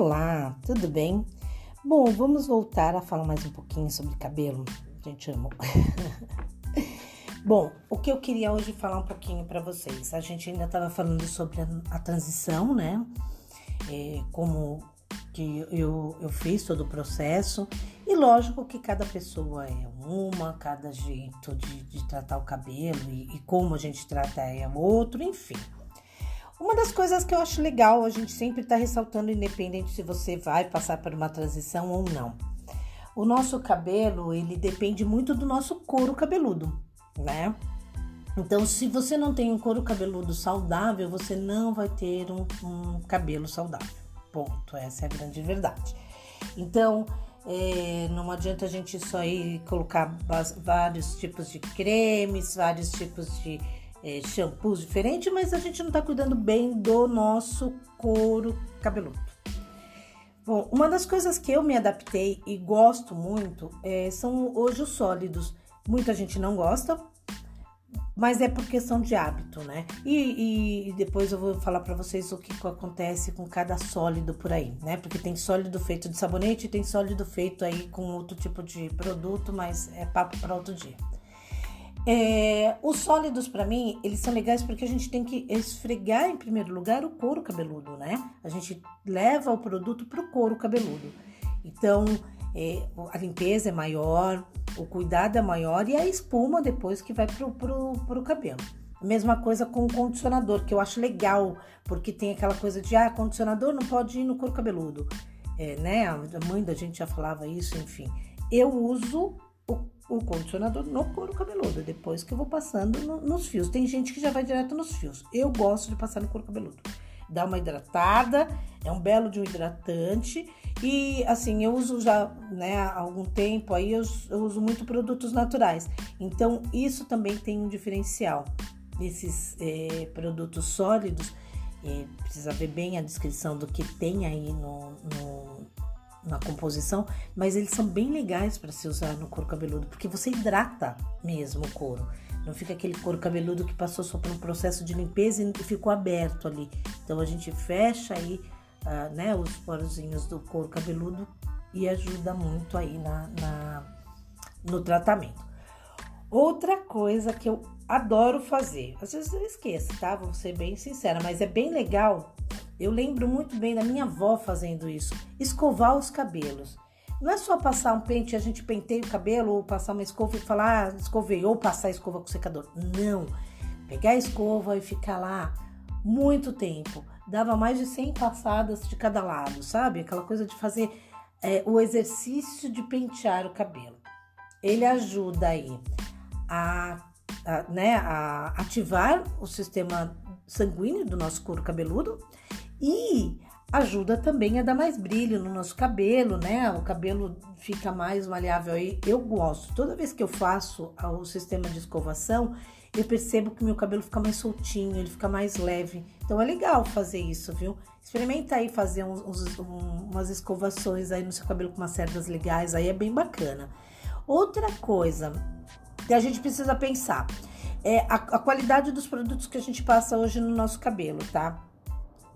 Olá, tudo bem? Bom, vamos voltar a falar mais um pouquinho sobre cabelo. Gente, amo. Bom, o que eu queria hoje falar um pouquinho para vocês. A gente ainda estava falando sobre a, a transição, né? É, como que eu, eu fiz todo o processo. E lógico que cada pessoa é uma, cada jeito de, de tratar o cabelo e, e como a gente trata é outro, enfim. Uma das coisas que eu acho legal, a gente sempre está ressaltando, independente se você vai passar por uma transição ou não. O nosso cabelo, ele depende muito do nosso couro cabeludo, né? Então, se você não tem um couro cabeludo saudável, você não vai ter um, um cabelo saudável. Ponto. Essa é a grande verdade. Então, é, não adianta a gente só ir colocar vários tipos de cremes, vários tipos de é, shampoos diferentes, mas a gente não está cuidando bem do nosso couro cabeludo. Bom, uma das coisas que eu me adaptei e gosto muito é, são hoje os sólidos. Muita gente não gosta, mas é por questão de hábito, né? E, e, depois eu vou falar para vocês o que acontece com cada sólido por aí, né? Porque tem sólido feito de sabonete tem sólido feito aí com outro tipo de produto, mas é papo para outro dia. É, os sólidos, para mim, eles são legais porque a gente tem que esfregar, em primeiro lugar, o couro cabeludo, né? A gente leva o produto pro couro cabeludo. Então, é, a limpeza é maior, o cuidado é maior e a espuma depois que vai pro, pro, pro cabelo. Mesma coisa com o condicionador, que eu acho legal, porque tem aquela coisa de, ah, condicionador não pode ir no couro cabeludo. É, né? A mãe da gente já falava isso, enfim. Eu uso o condicionador no couro cabeludo, depois que eu vou passando no, nos fios. Tem gente que já vai direto nos fios. Eu gosto de passar no couro cabeludo. Dá uma hidratada, é um belo de um hidratante. E assim, eu uso já né, há algum tempo aí, eu, eu uso muito produtos naturais. Então, isso também tem um diferencial. Esses é, produtos sólidos, precisa ver bem a descrição do que tem aí no, no na composição, mas eles são bem legais para se usar no couro cabeludo, porque você hidrata mesmo o couro. Não fica aquele couro cabeludo que passou só por um processo de limpeza e ficou aberto ali. Então a gente fecha aí uh, né, os porozinhos do couro cabeludo e ajuda muito aí na, na, no tratamento. Outra coisa que eu adoro fazer, às vezes eu esqueço, tá? Vou ser bem sincera, mas é bem legal eu lembro muito bem da minha avó fazendo isso, escovar os cabelos. Não é só passar um pente, a gente penteia o cabelo, ou passar uma escova e falar, ah, escovei, ou passar a escova com o secador. Não. Pegar a escova e ficar lá muito tempo. Dava mais de 100 passadas de cada lado, sabe? Aquela coisa de fazer é, o exercício de pentear o cabelo. Ele ajuda aí a, a, né, a ativar o sistema sanguíneo do nosso couro cabeludo e ajuda também a dar mais brilho no nosso cabelo, né? O cabelo fica mais maleável aí. Eu gosto. Toda vez que eu faço o sistema de escovação, eu percebo que meu cabelo fica mais soltinho, ele fica mais leve. Então é legal fazer isso, viu? Experimenta aí fazer uns, uns, umas escovações aí no seu cabelo com umas cerdas legais, aí é bem bacana. Outra coisa que a gente precisa pensar é a, a qualidade dos produtos que a gente passa hoje no nosso cabelo, tá?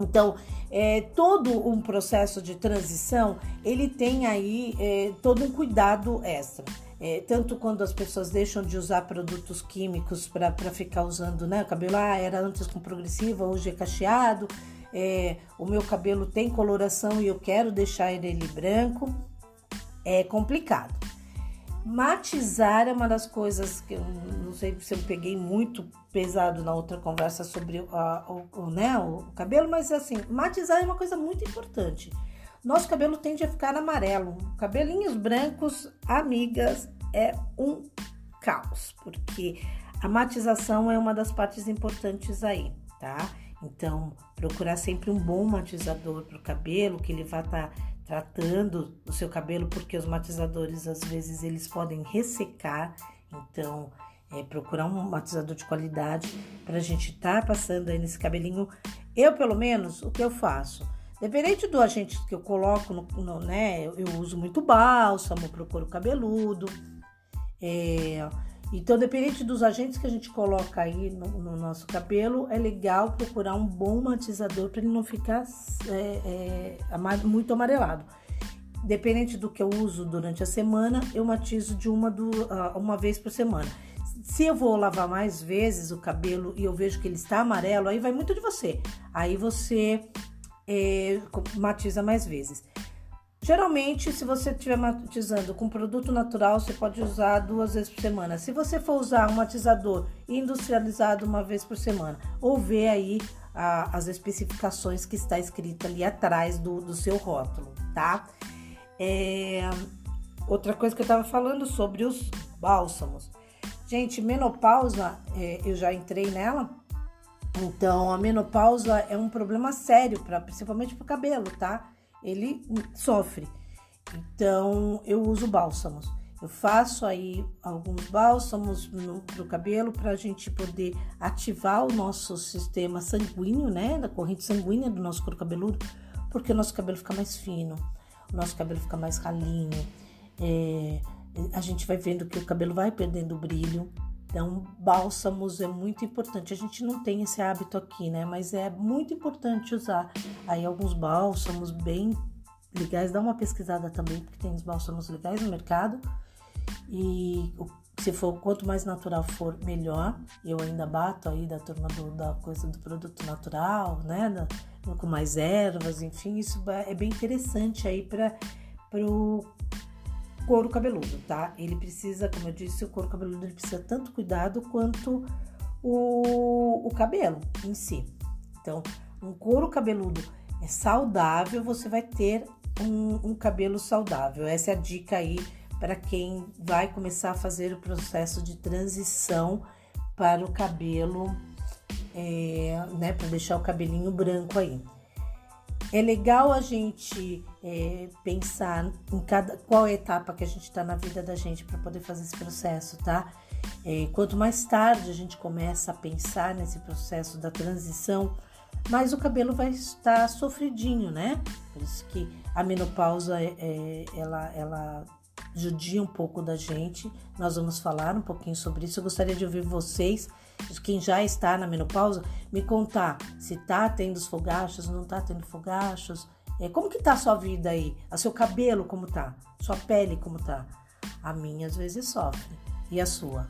Então, é, todo um processo de transição, ele tem aí é, todo um cuidado extra. É, tanto quando as pessoas deixam de usar produtos químicos para ficar usando, né? O cabelo ah, era antes com progressiva, hoje é cacheado. É, o meu cabelo tem coloração e eu quero deixar ele branco. É complicado. Matizar é uma das coisas que eu não sei se eu peguei muito pesado na outra conversa sobre o, o, né, o cabelo, mas assim, matizar é uma coisa muito importante. Nosso cabelo tende a ficar amarelo. Cabelinhos brancos, amigas, é um caos, porque a matização é uma das partes importantes aí, tá? Então, procurar sempre um bom matizador para o cabelo, que ele vá estar tá tratando o seu cabelo, porque os matizadores às vezes eles podem ressecar, então é, procurar um matizador de qualidade para a gente estar tá passando aí nesse cabelinho. Eu, pelo menos, o que eu faço? Dependente do agente que eu coloco, no, no né, eu, uso muito bálsamo, procuro cabeludo. É, Então, dependente dos agentes que a gente coloca aí no, no nosso cabelo, é legal procurar um bom matizador para ele não ficar é, é, muito amarelado. Dependente do que eu uso durante a semana, eu matizo de uma, do, uh, uma vez por semana. Se eu vou lavar mais vezes o cabelo e eu vejo que ele está amarelo, aí vai muito de você. Aí você é, matiza mais vezes. Geralmente, se você estiver matizando com produto natural, você pode usar duas vezes por semana. Se você for usar um matizador industrializado uma vez por semana, ou ver aí a, as especificações que está escrito ali atrás do, do seu rótulo, tá? É, outra coisa que eu estava falando sobre os bálsamos. Gente, menopausa, é, eu já entrei nela. Então, a menopausa é um problema sério, pra, principalmente para o cabelo, tá? Ele sofre. Então eu uso bálsamos. Eu faço aí alguns bálsamos no, pro cabelo para a gente poder ativar o nosso sistema sanguíneo, né? Da corrente sanguínea do nosso couro cabeludo, porque o nosso cabelo fica mais fino, o nosso cabelo fica mais ralinho. É, a gente vai vendo que o cabelo vai perdendo brilho. Então, bálsamos é muito importante. A gente não tem esse hábito aqui, né? Mas é muito importante usar aí alguns bálsamos bem legais. Dá uma pesquisada também, porque tem os bálsamos legais no mercado. E se for quanto mais natural for, melhor. Eu ainda bato aí da turma do, da coisa do produto natural, né? Da, com mais ervas, enfim, isso é bem interessante aí para o couro cabeludo, tá? Ele precisa, como eu disse, o couro cabeludo ele precisa tanto cuidado quanto o, o cabelo em si. Então, um couro cabeludo é saudável, você vai ter um, um cabelo saudável. Essa é a dica aí para quem vai começar a fazer o processo de transição para o cabelo, é, né? Para deixar o cabelinho branco aí. É legal a gente é, pensar em cada qual etapa que a gente está na vida da gente para poder fazer esse processo, tá? É, quanto mais tarde a gente começa a pensar nesse processo da transição, mais o cabelo vai estar sofridinho, né? Por isso que a menopausa é, é ela, ela judia um pouco da gente. Nós vamos falar um pouquinho sobre isso. Eu gostaria de ouvir vocês quem já está na menopausa, me contar se tá tendo os fogachos, não tá tendo fogachos. É, como que tá a sua vida aí? O seu cabelo como tá? Sua pele como tá? A minha às vezes sofre. E a sua?